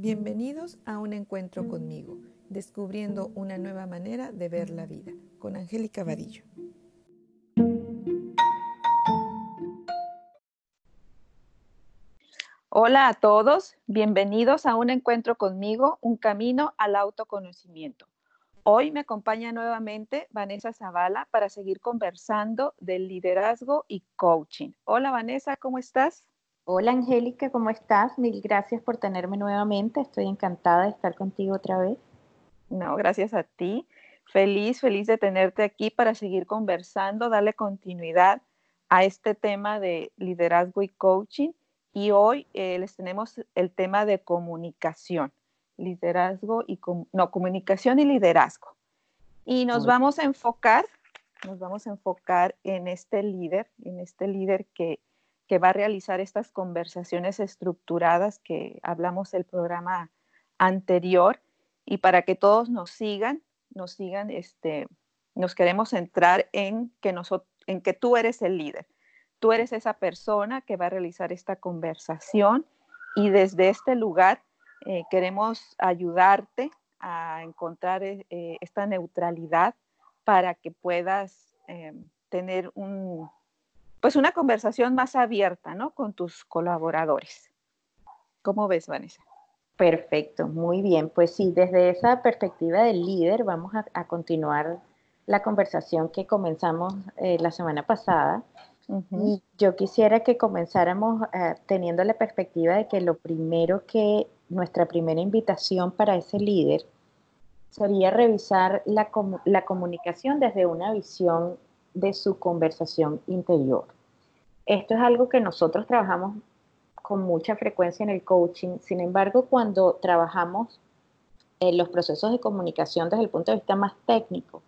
Bienvenidos a un encuentro conmigo, descubriendo una nueva manera de ver la vida, con Angélica Vadillo. Hola a todos, bienvenidos a un encuentro conmigo, un camino al autoconocimiento. Hoy me acompaña nuevamente Vanessa Zavala para seguir conversando del liderazgo y coaching. Hola Vanessa, ¿cómo estás? Hola Angélica, ¿cómo estás? Mil gracias por tenerme nuevamente. Estoy encantada de estar contigo otra vez. No, gracias a ti. Feliz, feliz de tenerte aquí para seguir conversando, darle continuidad a este tema de liderazgo y coaching. Y hoy eh, les tenemos el tema de comunicación, liderazgo y, no, comunicación y liderazgo. Y nos vamos a enfocar, nos vamos a enfocar en este líder, en este líder que que va a realizar estas conversaciones estructuradas que hablamos el programa anterior y para que todos nos sigan, nos sigan, este, nos queremos centrar en que, en que tú eres el líder. Tú eres esa persona que va a realizar esta conversación y desde este lugar eh, queremos ayudarte a encontrar eh, esta neutralidad para que puedas eh, tener un, pues una conversación más abierta, ¿no? Con tus colaboradores. ¿Cómo ves, Vanessa? Perfecto, muy bien. Pues sí, desde esa perspectiva del líder vamos a, continuar la conversación que comenzamos eh, la semana pasada. Y yo quisiera que comenzáramos eh, teniendo la perspectiva de que lo primero que nuestra primera invitación para ese líder sería revisar la, la comunicación desde una visión de su conversación interior. Esto es algo que nosotros trabajamos con mucha frecuencia en el coaching, sin embargo, cuando trabajamos en los procesos de comunicación desde el punto de vista más técnico,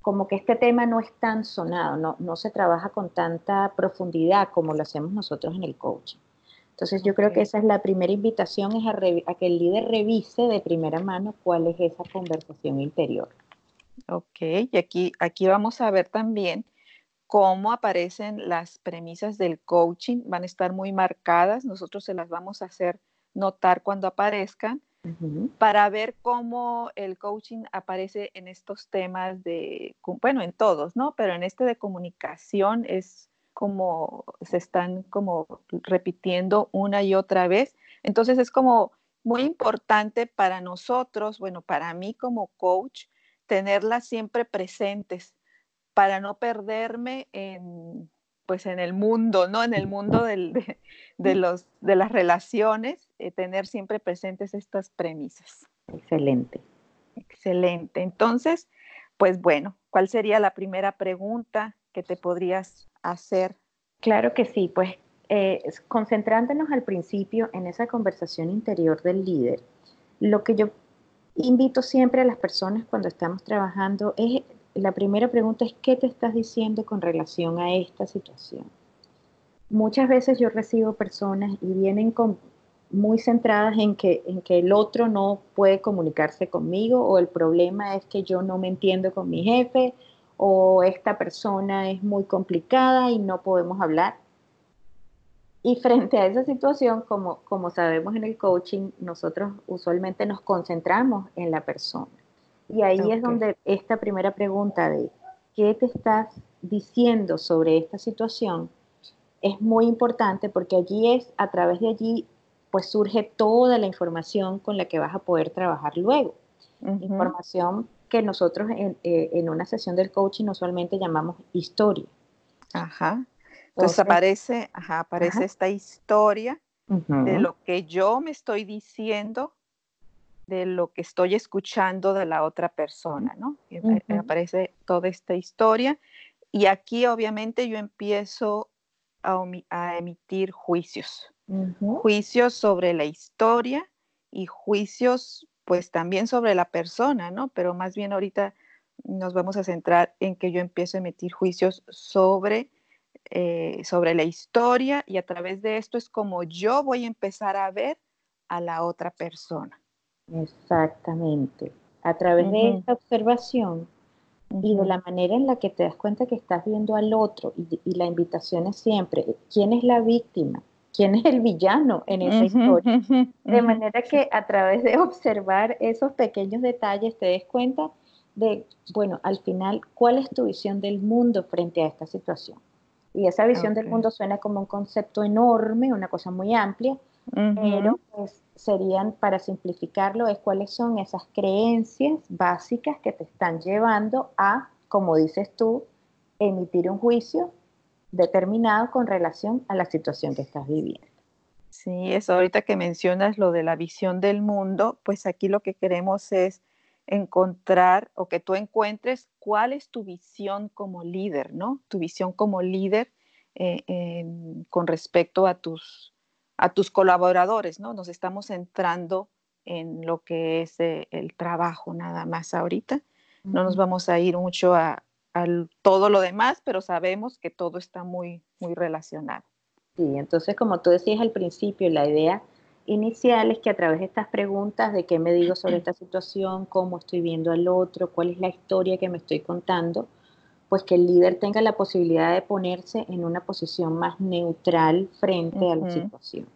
como que este tema no es tan sonado, no, no se trabaja con tanta profundidad como lo hacemos nosotros en el coaching. Entonces yo creo que esa es la primera invitación, es a, a, que el líder revise de primera mano cuál es esa conversación interior. Ok, y aquí, aquí vamos a ver también cómo aparecen las premisas del coaching. Van a estar muy marcadas, nosotros se las vamos a hacer notar cuando aparezcan para ver cómo el coaching aparece en estos temas de, bueno, en todos, ¿no? Pero en este de comunicación es como se están como repitiendo una y otra vez. Entonces es como muy importante para nosotros, bueno, para mí como coach, tenerlas siempre presentes para no perderme en, pues en el mundo, ¿no? En el mundo de, los, de las relaciones, eh, tener siempre presentes estas premisas. Excelente. Excelente. Entonces, pues bueno, ¿cuál sería la primera pregunta que te podrías hacer? Claro que sí, pues eh, concentrándonos al principio en esa conversación interior del líder, lo que yo invito siempre a las personas cuando estamos trabajando es, la primera pregunta es, ¿qué te estás diciendo con relación a esta situación? Muchas veces yo recibo personas y vienen muy centradas en que, en que el otro no puede comunicarse conmigo o el problema es que yo no me entiendo con mi jefe o esta persona es muy complicada y no podemos hablar. Y frente a esa situación, como, como sabemos en el coaching, nosotros usualmente nos concentramos en la persona. Y ahí es donde esta primera pregunta de qué te estás diciendo sobre esta situación es muy importante porque allí es, a través de allí, pues surge toda la información con la que vas a poder trabajar luego. Información que nosotros en, eh, en, una sesión del coaching usualmente llamamos historia. Ajá. Entonces aparece, aparece esta historia de lo que yo me estoy diciendo, de lo que estoy escuchando de la otra persona, ¿no? Aparece toda esta historia. Y aquí obviamente yo empiezo a, emitir juicios, juicios sobre la historia y juicios pues también sobre la persona, ¿no? Pero más bien ahorita nos vamos a centrar en que yo empiezo a emitir juicios sobre eh, sobre la historia y a través de esto es como yo voy a empezar a ver a la otra persona. Exactamente. A través de esta observación y de la manera en la que te das cuenta que estás viendo al otro y, la invitación es siempre, ¿quién es la víctima? quién es el villano en esa historia. De manera que a través de observar esos pequeños detalles te des cuenta de, bueno, al final, ¿cuál es tu visión del mundo frente a esta situación? Y esa visión del mundo suena como un concepto enorme, una cosa muy amplia, pero pues serían, para simplificarlo, es cuáles son esas creencias básicas que te están llevando a, como dices tú, emitir un juicio determinado con relación a la situación que estás viviendo. Sí, eso ahorita que mencionas lo de la visión del mundo, pues aquí lo que queremos es encontrar o que tú encuentres cuál es tu visión como líder, ¿no? Tu visión como líder eh, con respecto a tus, a tus colaboradores, ¿no? Nos estamos centrando en lo que es eh, el trabajo nada más ahorita. No nos vamos a ir mucho a, todo lo demás, pero sabemos que todo está muy, muy relacionado. Sí, entonces como tú decías al principio, la idea inicial es que a través de estas preguntas de qué me digo sobre esta situación, cómo estoy viendo al otro, cuál es la historia que me estoy contando, pues que el líder tenga la posibilidad de ponerse en una posición más neutral frente a la situación.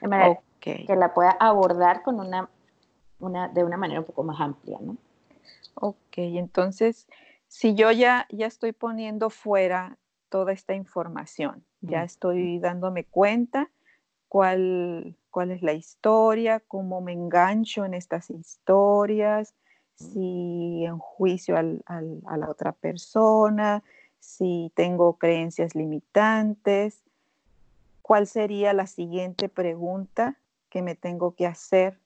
De manera que la pueda abordar con una, una, de una manera un poco más amplia, ¿no? Ok, entonces, si yo ya, ya estoy poniendo fuera toda esta información, ya estoy dándome cuenta cuál, cuál es la historia, cómo me engancho en estas historias, si enjuicio al, a la otra persona, si tengo creencias limitantes, cuál sería la siguiente pregunta que me tengo que hacer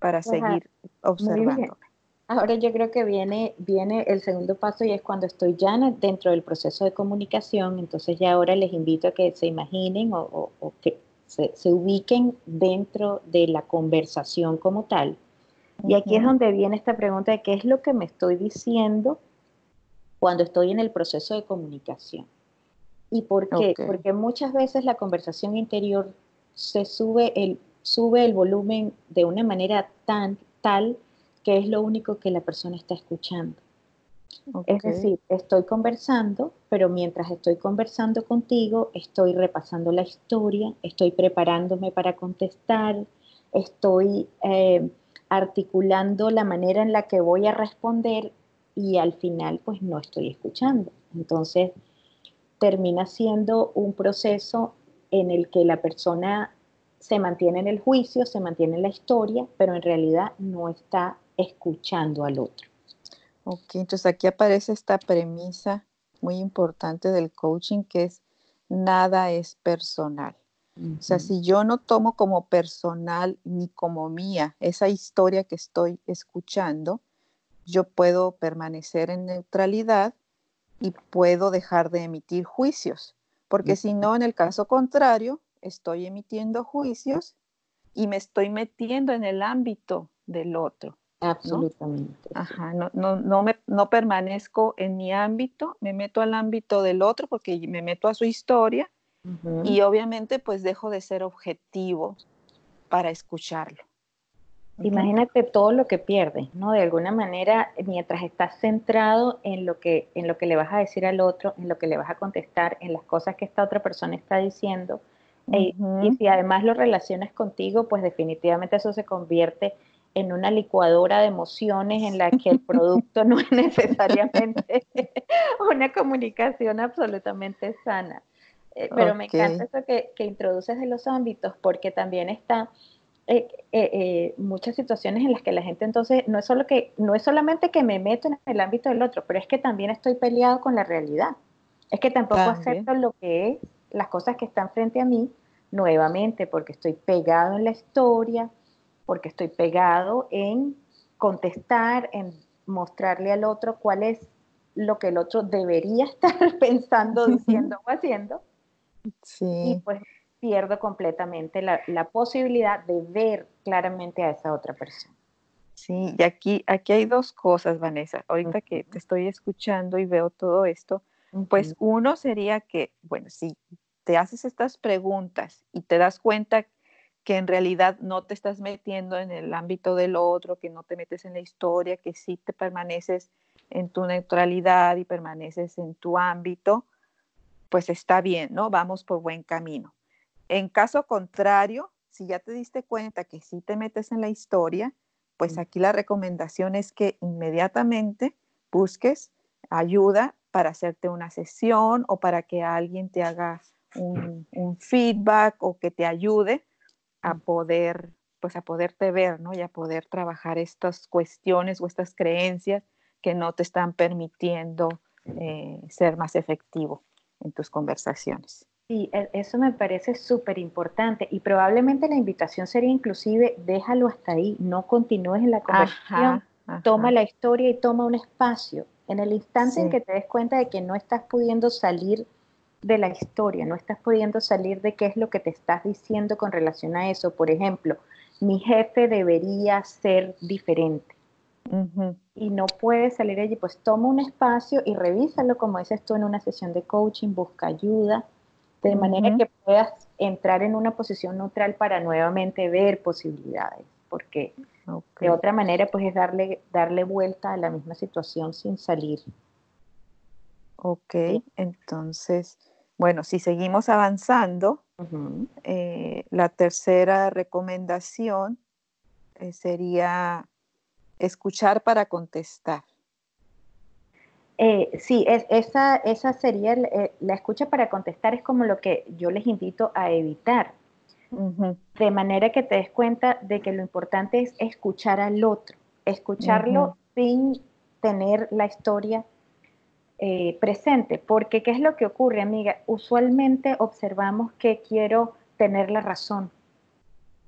para seguir observando. Ahora yo creo que viene, viene el segundo paso y es cuando estoy ya dentro del proceso de comunicación, entonces ya ahora les invito a que se imaginen o que se, ubiquen dentro de la conversación como tal. Y aquí es donde viene esta pregunta de qué es lo que me estoy diciendo cuando estoy en el proceso de comunicación. ¿Y por qué? Porque muchas veces la conversación interior se sube el, sube el volumen de una manera tan tal que es lo único que la persona está escuchando. Es decir, estoy conversando, pero mientras estoy conversando contigo, estoy repasando la historia, estoy preparándome para contestar, estoy eh, articulando la manera en la que voy a responder y al final pues no estoy escuchando. Entonces termina siendo un proceso en el que la persona se mantiene en el juicio, se mantiene en la historia, pero en realidad no está escuchando al otro. Ok, entonces aquí aparece esta premisa muy importante del coaching que es nada es personal. O sea, si yo no tomo como personal ni como mía esa historia que estoy escuchando, yo puedo permanecer en neutralidad y puedo dejar de emitir juicios, porque si no, en el caso contrario, estoy emitiendo juicios y me estoy metiendo en el ámbito del otro. Absolutamente. Ajá, no, no, no, me, no permanezco en mi ámbito, me meto al ámbito del otro porque me meto a su historia y obviamente pues dejo de ser objetivo para escucharlo. Imagínate todo lo que pierdes, ¿no? De alguna manera, mientras estás centrado en lo, que, en lo que le vas a decir al otro, en lo que le vas a contestar, en las cosas que esta otra persona está diciendo, y si además lo relacionas contigo, pues definitivamente eso se convierte en una licuadora de emociones en la que el producto no es necesariamente una comunicación absolutamente sana. Eh, pero me encanta eso que, introduces de los ámbitos porque también está eh, eh, muchas situaciones en las que la gente entonces no es solo que no es solamente que me meto en el ámbito del otro, pero es que también estoy peleado con la realidad. Es que tampoco acepto lo que es las cosas que están frente a mí nuevamente porque estoy pegado en la historia, porque estoy pegado en contestar, en mostrarle al otro cuál es lo que el otro debería estar pensando, diciendo o haciendo. Sí. Y pues pierdo completamente la, posibilidad de ver claramente a esa otra persona. Sí, y aquí, aquí hay dos cosas, Vanessa. Ahorita que te estoy escuchando y veo todo esto, pues uno sería que, bueno, si te haces estas preguntas y te das cuenta que en realidad no te estás metiendo en el ámbito del otro, que no te metes en la historia, que sí te permaneces en tu neutralidad y permaneces en tu ámbito, pues está bien, ¿no? Vamos por buen camino. En caso contrario, si ya te diste cuenta que sí te metes en la historia, pues aquí la recomendación es que inmediatamente busques ayuda para hacerte una sesión o para que alguien te haga un, feedback o que te ayude a poder, pues a poderte ver, ¿no? Y a poder trabajar estas cuestiones o estas creencias que no te están permitiendo eh, ser más efectivo en tus conversaciones. Sí, e, eso me parece súper importante y probablemente la invitación sería inclusive déjalo hasta ahí, no continúes en la conversación, toma la historia y toma un espacio. En el instante en que te des cuenta de que no estás pudiendo salir de la historia, no estás pudiendo salir de qué es lo que te estás diciendo con relación a eso. Por ejemplo, mi jefe debería ser diferente. Y no puedes salir allí, pues toma un espacio y revísalo, como dices tú, en una sesión de coaching, busca ayuda, de manera que puedas entrar en una posición neutral para nuevamente ver posibilidades, porque de otra manera pues es darle, darle vuelta a la misma situación sin salir. Ok, entonces, bueno, si seguimos avanzando, eh, la tercera recomendación eh, sería escuchar para contestar. Eh, sí, es, esa, esa sería eh, la escucha para contestar, es como lo que yo les invito a evitar. De manera que te des cuenta de que lo importante es escuchar al otro, escucharlo sin tener la historia eh, presente. Porque, ¿qué es lo que ocurre, amiga? Usualmente observamos que quiero tener la razón.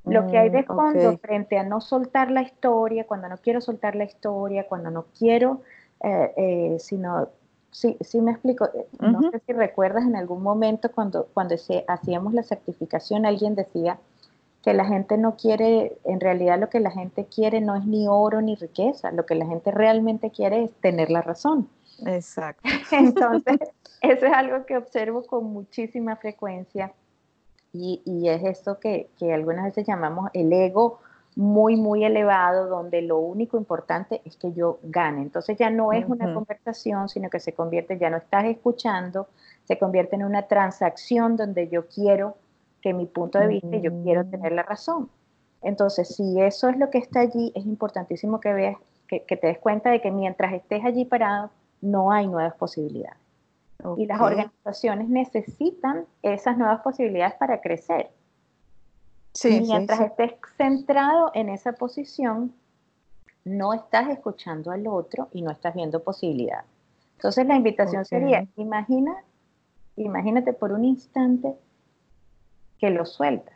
Lo que hay de mm, fondo frente a no soltar la historia, cuando no quiero soltar la historia, cuando no quiero eh, eh, sino, sí, sí me explico, eh, no sé si recuerdas en algún momento cuando, cuando se, hacíamos la certificación, alguien decía que la gente no quiere, en realidad lo que la gente quiere no es ni oro ni riqueza, lo que la gente realmente quiere es tener la razón. Exacto. Entonces, eso es algo que observo con muchísima frecuencia y, y es esto que, que algunas veces llamamos el ego muy, muy elevado, donde lo único importante es que yo gane. Entonces ya no es una conversación, sino que se convierte, ya no estás escuchando, se convierte en una transacción donde yo quiero que mi punto de vista, yo quiero tener la razón. Entonces, si eso es lo que está allí, es importantísimo que veas, que, te des cuenta de que mientras estés allí parado, no hay nuevas posibilidades. Y las organizaciones necesitan esas nuevas posibilidades para crecer. Mientras estés centrado en esa posición, no estás escuchando al otro y no estás viendo posibilidad. Entonces la invitación sería, imagina, imagínate por un instante que lo sueltas,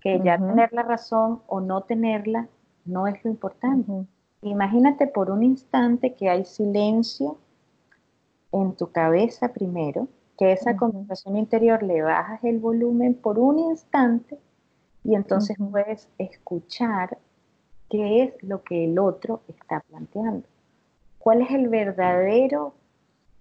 que ya tener la razón o no tenerla no es lo importante. Imagínate por un instante que hay silencio en tu cabeza primero, que esa conversación interior le bajas el volumen por un instante y entonces puedes escuchar qué es lo que el otro está planteando. ¿Cuál es el verdadero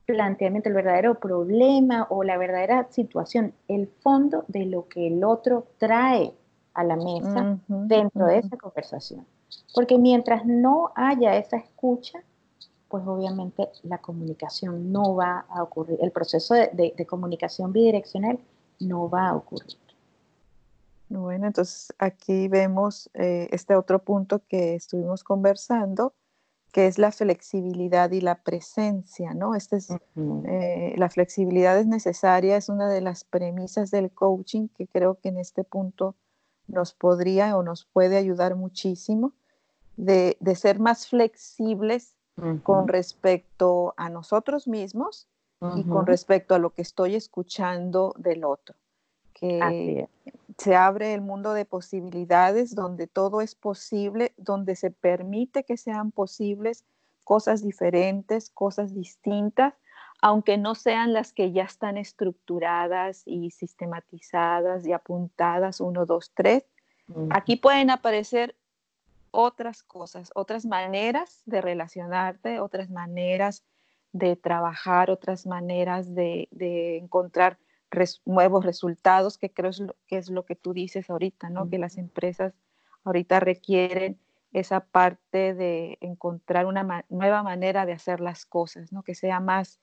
planteamiento, el verdadero problema o la verdadera situación, el fondo de lo que el otro trae a la mesa dentro de esa conversación? Porque mientras no haya esa escucha, pues obviamente la comunicación no va a ocurrir, el proceso de comunicación bidireccional no va a ocurrir. Bueno, entonces aquí vemos eh, este otro punto que estuvimos conversando, que es la flexibilidad y la presencia, ¿no? Este es, eh, la flexibilidad es necesaria, es una de las premisas del coaching que creo que en este punto nos podría o nos puede ayudar muchísimo de, ser más flexibles con respecto a nosotros mismos y con respecto a lo que estoy escuchando del otro. Que, se abre el mundo de posibilidades donde todo es posible, donde se permite que sean posibles cosas diferentes, cosas distintas, aunque no sean las que ya están estructuradas y sistematizadas y apuntadas, uno, dos, tres. Aquí pueden aparecer otras cosas, otras maneras de relacionarte, otras maneras de trabajar, otras maneras de, de encontrar nuevos resultados, que creo es lo, que es lo que tú dices ahorita, ¿no? Que las empresas ahorita requieren esa parte de encontrar una nueva manera de hacer las cosas, ¿no? Que sea más,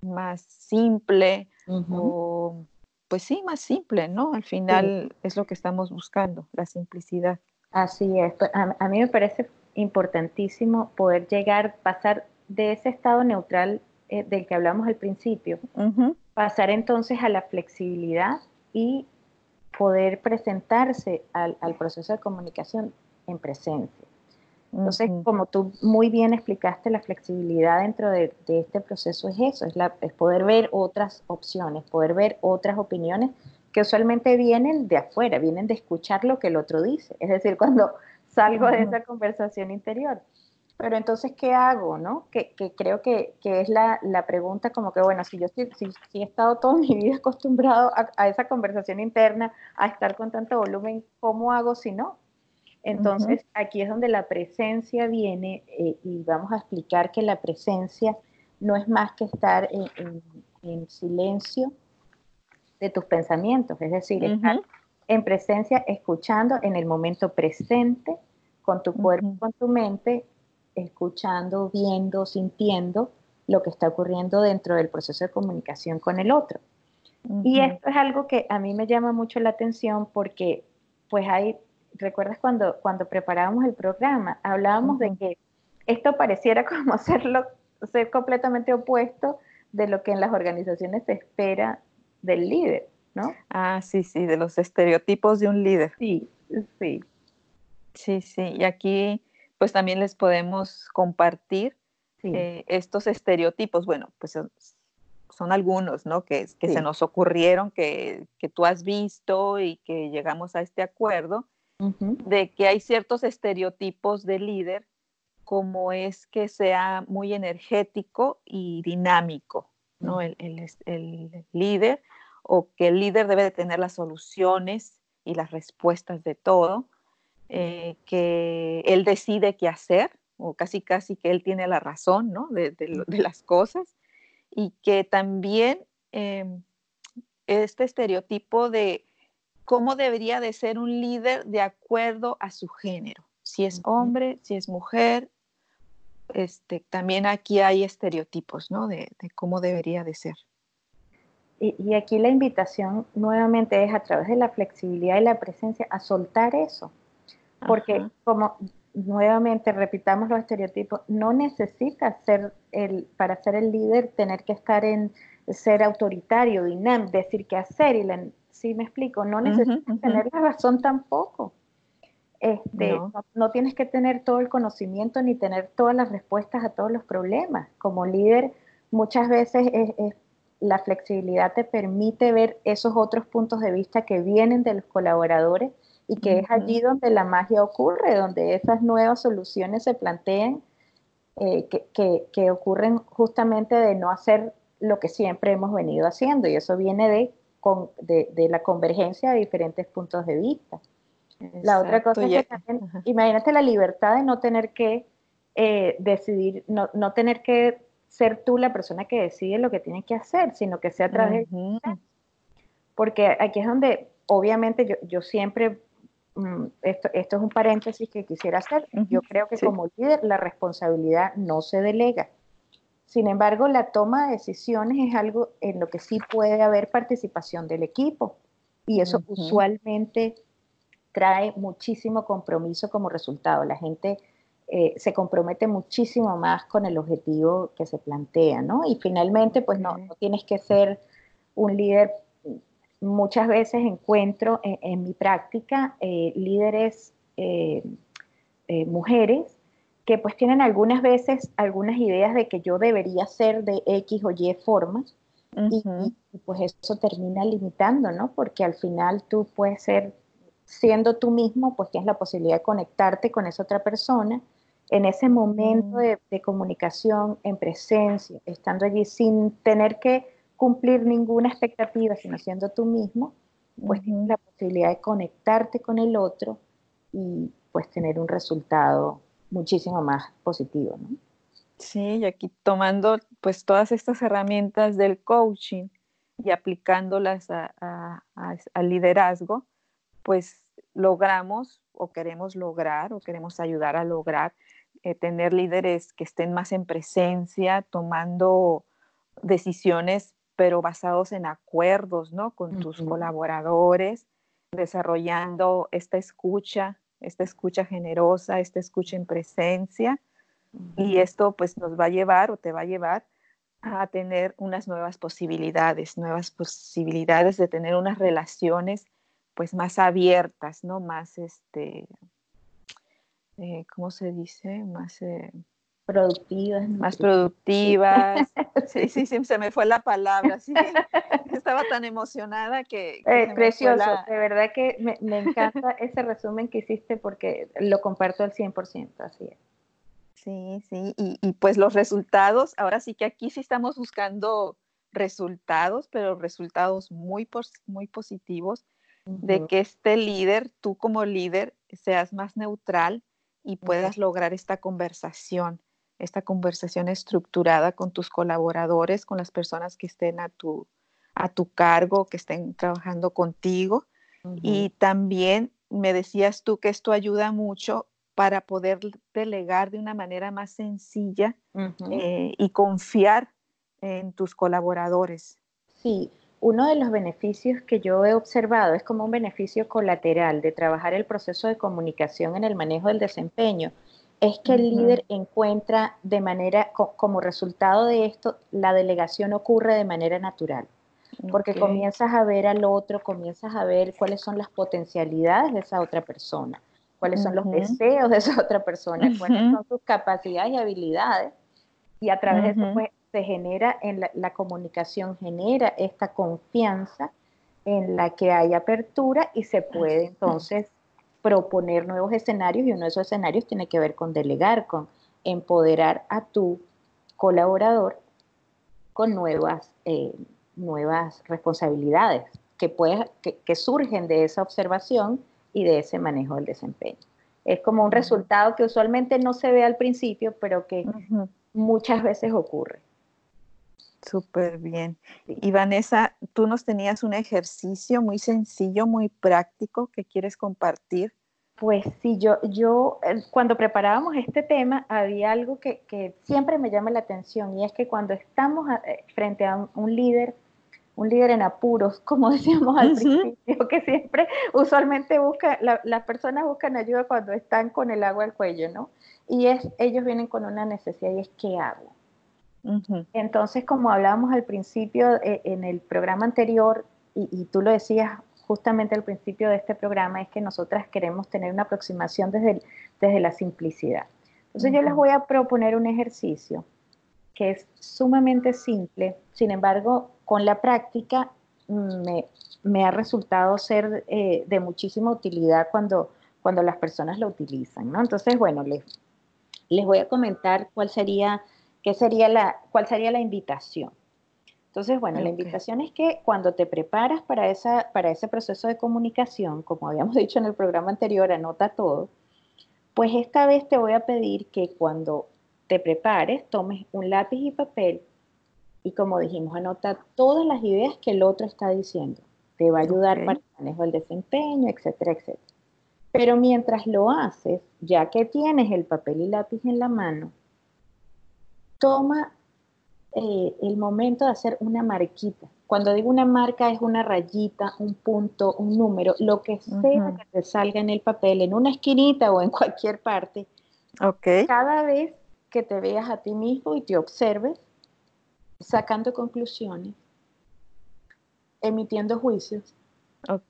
más simple o pues sí, más simple, ¿no? Al final es lo que estamos buscando, la simplicidad. Así es. Pues, a, mí me parece importantísimo poder llegar, pasar de ese estado neutral eh, del que hablamos al principio, pasar entonces a la flexibilidad y poder presentarse al, proceso de comunicación en presencia. Entonces, como tú muy bien explicaste, la flexibilidad dentro de, este proceso es eso, es, la, es poder ver otras opciones, poder ver otras opiniones que usualmente vienen de afuera, vienen de escuchar lo que el otro dice. Es decir, cuando salgo de esa conversación interior. Pero entonces, ¿qué hago? ¿no? Que, creo que, es la, pregunta como que, bueno, si yo si, he estado toda mi vida acostumbrado a, esa conversación interna, a estar con tanto volumen, ¿cómo hago si no? Entonces, aquí es donde la presencia viene eh, y vamos a explicar que la presencia no es más que estar en, silencio de tus pensamientos, es decir, estar en presencia, escuchando en el momento presente, con tu cuerpo, con tu mente, escuchando, viendo, sintiendo lo que está ocurriendo dentro del proceso de comunicación con el otro. Y esto es algo que a mí me llama mucho la atención porque, pues hay, ¿recuerdas cuando, cuando preparábamos el programa? Hablábamos de que esto pareciera como hacerlo, ser completamente opuesto de lo que en las organizaciones se espera del líder, ¿no? Ah, sí, sí, de los estereotipos de un líder. Sí, sí. Sí, sí, y aquí pues también les podemos compartir eh, estos estereotipos. Bueno, pues son, algunos, ¿no? Que, que se nos ocurrieron, que, tú has visto y que llegamos a este acuerdo, de que hay ciertos estereotipos de líder, como es que sea muy energético y dinámico, ¿no? El, el líder, o que el líder debe de tener las soluciones y las respuestas de todo eh, que él decide qué hacer, o casi casi que él tiene la razón ¿no? de, las cosas, y que también em, este estereotipo de cómo debería de ser un líder de acuerdo a su género, si es hombre, si es mujer, este, también aquí hay estereotipos ¿no? de, cómo debería de ser. y, aquí la invitación nuevamente es a través de la flexibilidad y la presencia a soltar eso, porque como nuevamente repitamos los estereotipos, no necesitas ser el, para ser el líder, tener que estar en ser autoritario, dinámico, decir qué hacer, y si me explico, no necesitas tener la razón tampoco. Este, no. tienes que tener todo el conocimiento ni tener todas las respuestas a todos los problemas. Como líder, muchas veces la flexibilidad te permite ver esos otros puntos de vista que vienen de los colaboradores y que es allí donde la magia ocurre, donde esas nuevas soluciones se plantean, eh, que, ocurren justamente de no hacer lo que siempre hemos venido haciendo, y eso viene de, de, la convergencia de diferentes puntos de vista. La otra cosa es que también, imagínate la libertad de no tener que eh, decidir, no, no, tener que ser tú la persona que decide lo que tiene que hacer, sino que sea a través de... Porque aquí es donde, obviamente, yo, yo siempre Mm, esto, esto, es un paréntesis que quisiera hacer. Yo creo que como líder la responsabilidad no se delega. Sin embargo, la toma de decisiones es algo en lo que sí puede haber participación del equipo y eso usualmente trae muchísimo compromiso como resultado. La gente eh, se compromete muchísimo más con el objetivo que se plantea, ¿no? Y finalmente, pues no, no tienes que ser un líder muchas veces encuentro en, mi práctica eh, líderes eh, eh, mujeres que pues tienen algunas veces algunas ideas de que yo debería ser de X o Y formas y, pues eso termina limitando, ¿no? Porque al final tú puedes ser, siendo tú mismo, pues tienes la posibilidad de conectarte con esa otra persona. En ese momento de, de comunicación, en presencia, estando allí sin tener que cumplir ninguna expectativa, sino siendo tú mismo, pues tienes la posibilidad de conectarte con el otro y pues tener un resultado muchísimo más positivo, ¿no? Sí, y aquí tomando pues todas estas herramientas del coaching y aplicándolas al liderazgo, pues logramos o queremos lograr o queremos ayudar a lograr eh, tener líderes que estén más en presencia, tomando decisiones pero basados en acuerdos, ¿no? Con tus colaboradores, desarrollando esta escucha, esta escucha generosa, esta escucha en presencia. Y esto pues nos va a llevar o te va a llevar a tener unas nuevas posibilidades, nuevas posibilidades de tener unas relaciones pues más abiertas, ¿no? Más, este, eh, ¿cómo se dice? Más... Eh, productivas. Más productivas. Sí, sí, sí, se me fue la palabra. Sí, estaba tan emocionada que... Eh, precioso, de verdad que me, me encanta ese resumen que hiciste porque lo comparto al 100%, así es. Sí, sí, y, pues los resultados, ahora sí que aquí sí estamos buscando resultados, pero resultados muy, muy positivos de que este líder, tú como líder, seas más neutral y puedas lograr esta conversación, esta conversación estructurada con tus colaboradores, con las personas que estén a tu, a tu cargo, que estén trabajando contigo. Y también me decías tú que esto ayuda mucho para poder delegar de una manera más sencilla eh, y confiar en tus colaboradores. Sí, uno de los beneficios que yo he observado es como un beneficio colateral de trabajar el proceso de comunicación en el manejo del desempeño, es que el líder encuentra de manera, como resultado de esto, la delegación ocurre de manera natural, porque comienzas a ver al otro, comienzas a ver cuáles son las potencialidades de esa otra persona cuáles son los deseos de esa otra persona, cuáles son sus capacidades y habilidades. Y a través de eso pues, se genera en la, comunicación, genera esta confianza en la que hay apertura y se puede entonces proponer nuevos escenarios y uno de esos escenarios tiene que ver con delegar, con empoderar a tu colaborador con nuevas, eh, nuevas responsabilidades que, que surgen de esa observación y de ese manejo del desempeño. Es como un resultado que usualmente no se ve al principio, pero que muchas veces ocurre. Súper bien. Y Vanessa, tú nos tenías un ejercicio muy sencillo, muy práctico que quieres compartir. Pues sí, yo, yo eh, cuando preparábamos este tema había algo que, que siempre me llama la atención y es que cuando estamos eh, frente a un líder un líder en apuros, como decíamos al principio, que siempre, usualmente busca, las personas buscan ayuda cuando están con el agua al cuello, ¿no? Y es, ellos vienen con una necesidad y es ¿qué hago? Entonces, como hablábamos al principio eh, en el programa anterior, y, tú lo decías justamente al principio de este programa, es que nosotras queremos tener una aproximación desde, desde la simplicidad. Entonces, yo les voy a proponer un ejercicio que es sumamente simple, sin embargo, con la práctica mm, me, ha resultado ser eh, de muchísima utilidad cuando, cuando las personas lo utilizan, ¿no? Entonces, bueno, les, les voy a comentar cuál sería, qué sería la, cuál sería la invitación. Entonces, bueno, la invitación es que cuando te preparas para, esa, para ese proceso de comunicación, como habíamos dicho en el programa anterior, anota todo, pues esta vez te voy a pedir que cuando te prepares, tomes un lápiz y papel y como dijimos, anota todas las ideas que el otro está diciendo. Te va a ayudar para el manejo del desempeño, etcétera, etcétera. Pero mientras lo haces, ya que tienes el papel y lápiz en la mano, toma eh, el momento de hacer una marquita. Cuando digo una marca es una rayita, un punto, un número, lo que sea que te salga en el papel, en una esquinita o en cualquier parte. Okay. Cada vez que te veas a ti mismo y te observes, sacando conclusiones, emitiendo juicios,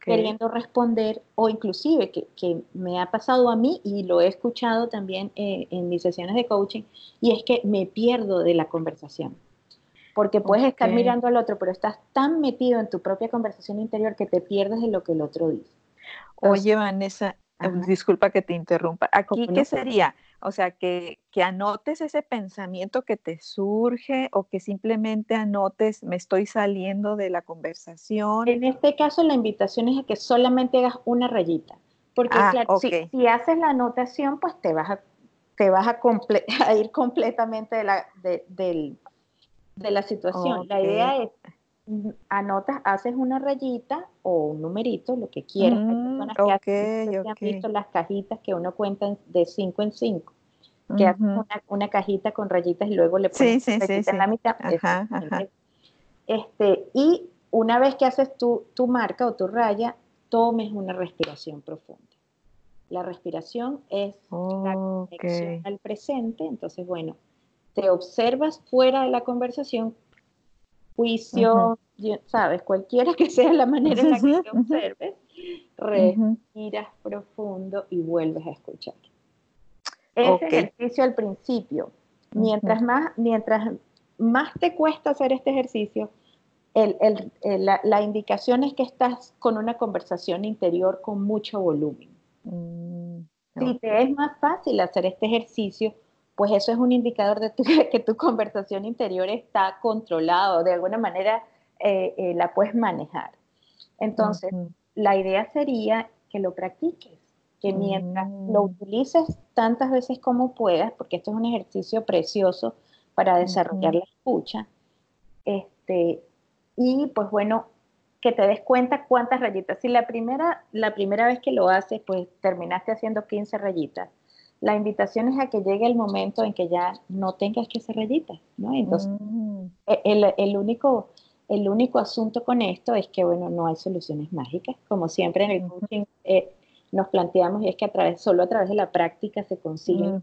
queriendo responder o inclusive que, me ha pasado a mí y lo he escuchado también eh, en mis sesiones de coaching y es que me pierdo de la conversación. Porque puedes estar mirando al otro, pero estás tan metido en tu propia conversación interior que te pierdes de lo que el otro dice. Oye, Vanessa, disculpa que te interrumpa. Aquí, ¿qué sería? O sea, que, anotes ese pensamiento que te surge o que simplemente anotes, me estoy saliendo de la conversación. En este caso, la invitación es a que solamente hagas una rayita. Porque, ah, claro, si, haces la anotación, pues te vas a, te vas a, ir completamente de la, de, la situación. La idea es anotas, haces una rayita o un numerito, lo que quieras. Mm, que, han visto las cajitas que uno cuenta de 5 en 5, que haces una, cajita con rayitas y luego le pones sí, sí, en la mitad. Este, y una vez que haces tu, tu marca o tu raya, tomes una respiración profunda. La respiración es la conexión al presente, entonces, bueno, te observas fuera de la conversación, juicio, sabes, cualquiera que sea la manera en la que te observes, respiras profundo y vuelves a escuchar. Ese ejercicio al principio, mientras, más, mientras más te cuesta hacer este ejercicio, la, indicación es que estás con una conversación interior con mucho volumen. Mm, si te es más fácil hacer este ejercicio, pues eso es un indicador de que tu conversación interior está controlada, de alguna manera eh, eh, la puedes manejar. Entonces, la idea sería que lo practiques, que mientras lo mm. utilices tantas veces como puedas, porque esto es un ejercicio precioso para desarrollar la escucha, este, y pues bueno, que te des cuenta cuántas rayitas. Si la primera, la primera vez que lo haces, pues terminaste haciendo 15 rayitas, la invitación es a que llegue el momento en que ya no tengas que hacer rayitas, ¿no? Entonces, mm. e, el, el, único el único asunto con esto es que, bueno, no hay soluciones mágicas. Como siempre en el coaching eh, nos planteamos, y es que a través, solo a través de la práctica se consiguen.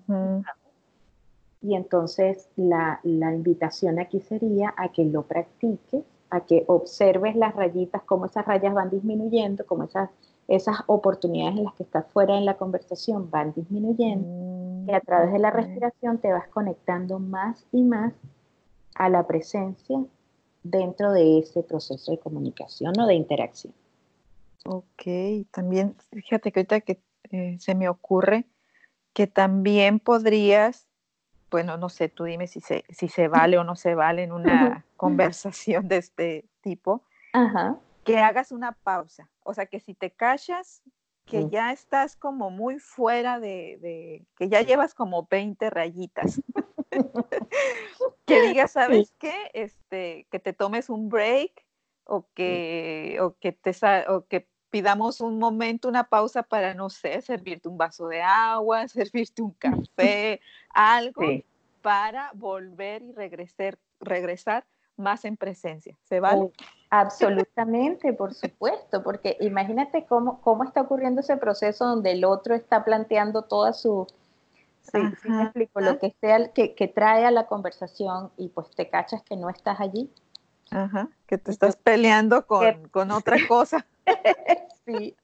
Y entonces la, invitación aquí sería a que lo practiques, a que observes las rayitas, cómo esas rayas van disminuyendo, cómo esas, esas oportunidades en las que estás fuera en la conversación van disminuyendo. Y a través de la respiración te vas conectando más y más a la presencia dentro de ese proceso de comunicación o de interacción. Ok, también fíjate que ahorita que eh, se me ocurre que también podrías, bueno, no sé, tú dime si se, si se vale o no se vale en una conversación de este tipo, que hagas una pausa. O sea, que si te callas, que ya estás como muy fuera de, de, que ya llevas como 20 rayitas. que digas, ¿sabes qué? Este, que te tomes un break o que, o que, te, o que pidamos un momento, una pausa para, no sé, servirte un vaso de agua, servirte un café, algo para volver y regresar, regresar más en presencia. ¿Se vale? Absolutamente, por supuesto, porque imagínate cómo, cómo está ocurriendo ese proceso donde el otro está planteando toda su, Sí, sí me explico, lo que sea que, que, trae a la conversación y pues te cachas que no estás allí. Ajá, que te estás peleando con, con otra cosa. sí,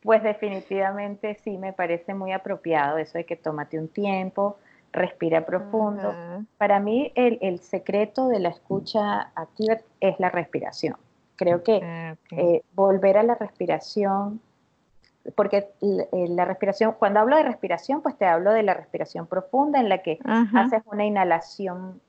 pues definitivamente sí me parece muy apropiado eso de que tómate un tiempo, respira profundo. Para mí el, el, secreto de la escucha activa es la respiración. Creo que eh, volver a la respiración porque eh, la respiración, cuando hablo de respiración, pues te hablo de la respiración profunda en la que haces una inhalación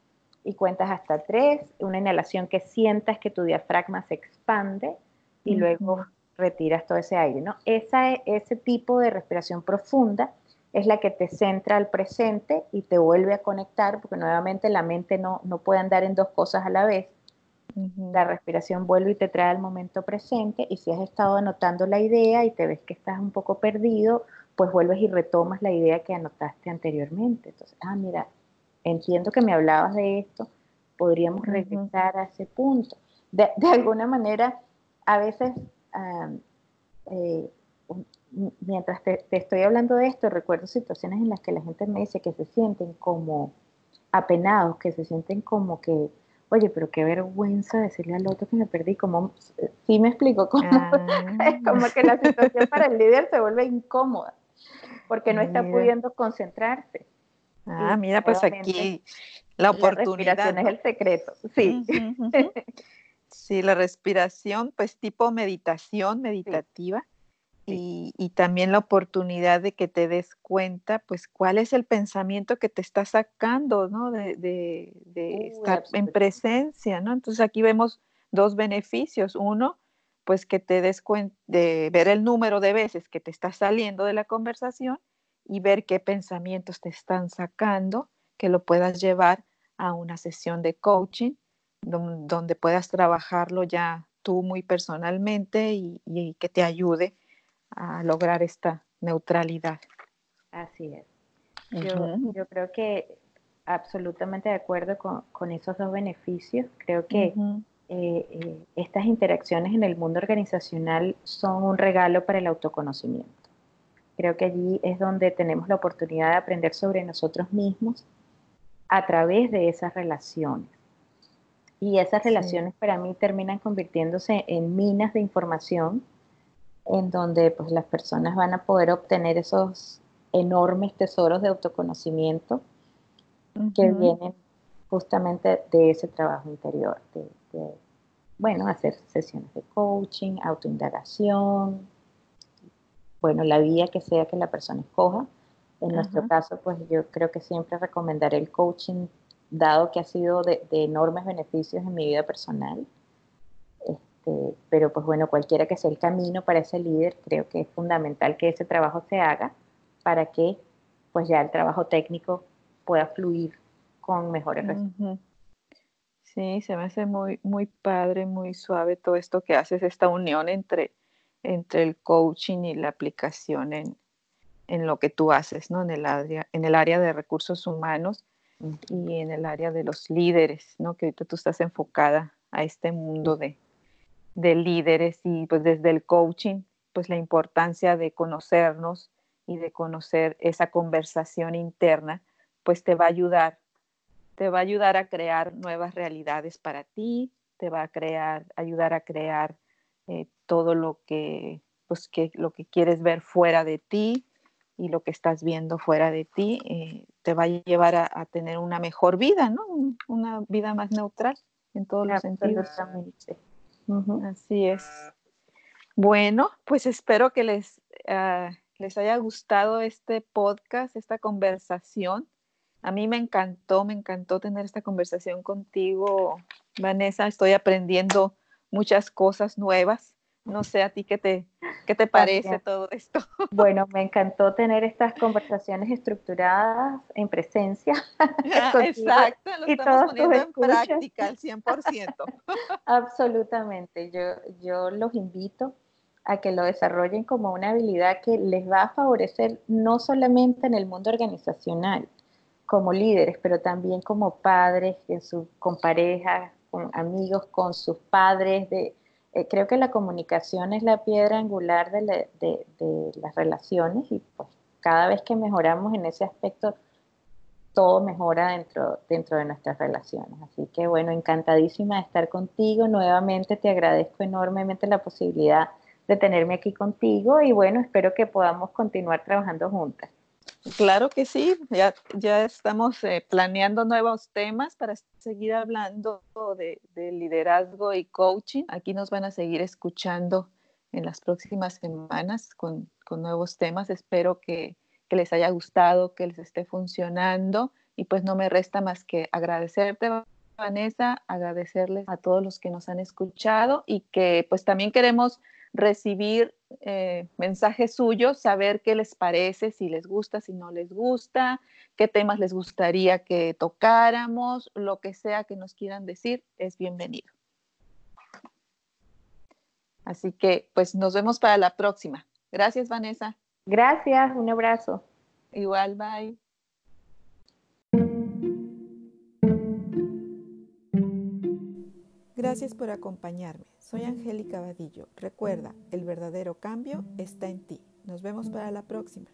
y cuentas hasta tres, una inhalación que sientas que tu diafragma se expande y luego retiras todo ese aire, ¿no? Esa, ese tipo de respiración profunda es la que te centra al presente y te vuelve a conectar, porque nuevamente la mente no, no puede andar en dos cosas a la vez, la respiración vuelve y te trae al momento presente y si has estado anotando la idea y te ves que estás un poco perdido, pues vuelves y retomas la idea que anotaste anteriormente. Entonces, ah, mira, entiendo que me hablabas de esto, podríamos regresar a ese punto. De, alguna manera, a veces, eh, mientras te, te, estoy hablando de esto, recuerdo situaciones en las que la gente me dice que se sienten como apenados, que se sienten como que oye, pero qué vergüenza decirle al otro que me perdí, como, sí me explico, como, ah. como que la situación para el líder se vuelve incómoda, porque no está pudiendo concentrarse. Ah, mira, pues aquí la oportunidad. La respiración es el secreto, sí. Sí, la respiración, pues tipo meditación, meditativa. Y, también la oportunidad de que te des cuenta, pues, cuál es el pensamiento que te está sacando, ¿no? De, estar en presencia, ¿no? Entonces aquí vemos dos beneficios. Uno, pues que te des cuenta de ver el número de veces que te estás saliendo de la conversación y ver qué pensamientos te están sacando, que lo puedas llevar a una sesión de coaching donde, puedas trabajarlo ya tú muy personalmente y que te ayude a lograr esta neutralidad. Así es. Yo, creo que absolutamente de acuerdo con, esos dos beneficios. Creo que eh, eh, estas interacciones en el mundo organizacional son un regalo para el autoconocimiento. Creo que allí es donde tenemos la oportunidad de aprender sobre nosotros mismos a través de esas relaciones. Y esas relaciones para mí terminan convirtiéndose en minas de información en donde pues, las personas van a poder obtener esos enormes tesoros de autoconocimiento que vienen justamente de ese trabajo interior, de, bueno, hacer sesiones de coaching, autoindagación, bueno, la vía que sea que la persona escoja. En nuestro caso, pues yo creo que siempre recomendaré el coaching, dado que ha sido de, enormes beneficios en mi vida personal. Pero pues bueno, cualquiera que sea el camino para ese líder, creo que es fundamental que ese trabajo se haga para que pues ya el trabajo técnico pueda fluir con mejores resultados. Sí, se me hace muy, muy padre, muy suave todo esto que haces, esta unión entre, entre el coaching y la aplicación en, en lo que tú haces, ¿no? En el área, en el área de recursos humanos y en el área de los líderes, ¿no? Que ahorita tú estás enfocada a este mundo de, de líderes y pues desde el coaching, pues la importancia de conocernos y de conocer esa conversación interna, pues te va a ayudar te va a ayudar a crear nuevas realidades para ti, te va a crear, ayudar a crear eh, todo lo que, pues, que, lo que quieres ver fuera de ti y lo que estás viendo fuera de ti, eh, te va a llevar a, tener una mejor vida, ¿no? Una vida más neutral en todos los sentidos. Así es. Bueno, pues espero que les, ah, les haya gustado este podcast, esta conversación. A mí me encantó, me encantó tener esta conversación contigo, Vanessa. Estoy aprendiendo muchas cosas nuevas. No sé a ti qué te, qué te parece todo esto. Bueno, me encantó tener estas conversaciones estructuradas en presencia. Exacto, lo estamos poniendo en práctica al 100%. Absolutamente. Yo, yo los invito a que lo desarrollen como una habilidad que les va a favorecer no solamente en el mundo organizacional, como líderes, pero también como padres, en su, con parejas, con amigos, con sus padres. De, eh, creo que la comunicación es la piedra angular de, de, las relaciones y pues cada vez que mejoramos en ese aspecto, todo mejora dentro, dentro de nuestras relaciones. Así que bueno, encantadísima de estar contigo. Nuevamente te agradezco enormemente la posibilidad de tenerme aquí contigo y bueno, espero que podamos continuar trabajando juntas. Claro que sí, ya, ya estamos eh, planeando nuevos temas para seguir hablando de, liderazgo y coaching. Aquí nos van a seguir escuchando en las próximas semanas con, nuevos temas. Espero que, les haya gustado, que les esté funcionando y pues no me resta más que agradecerte. Vanessa, agradecerles a todos los que nos han escuchado y que pues también queremos recibir eh, mensajes suyos, saber qué les parece, si les gusta, si no les gusta, qué temas les gustaría que tocáramos, lo que sea que nos quieran decir, es bienvenido. Así que, pues nos vemos para la próxima. Gracias, Vanessa. Gracias, un abrazo. Igual, bye. Gracias por acompañarme. Soy Angélica Vadillo. Recuerda, el verdadero cambio está en ti. Nos vemos para la próxima.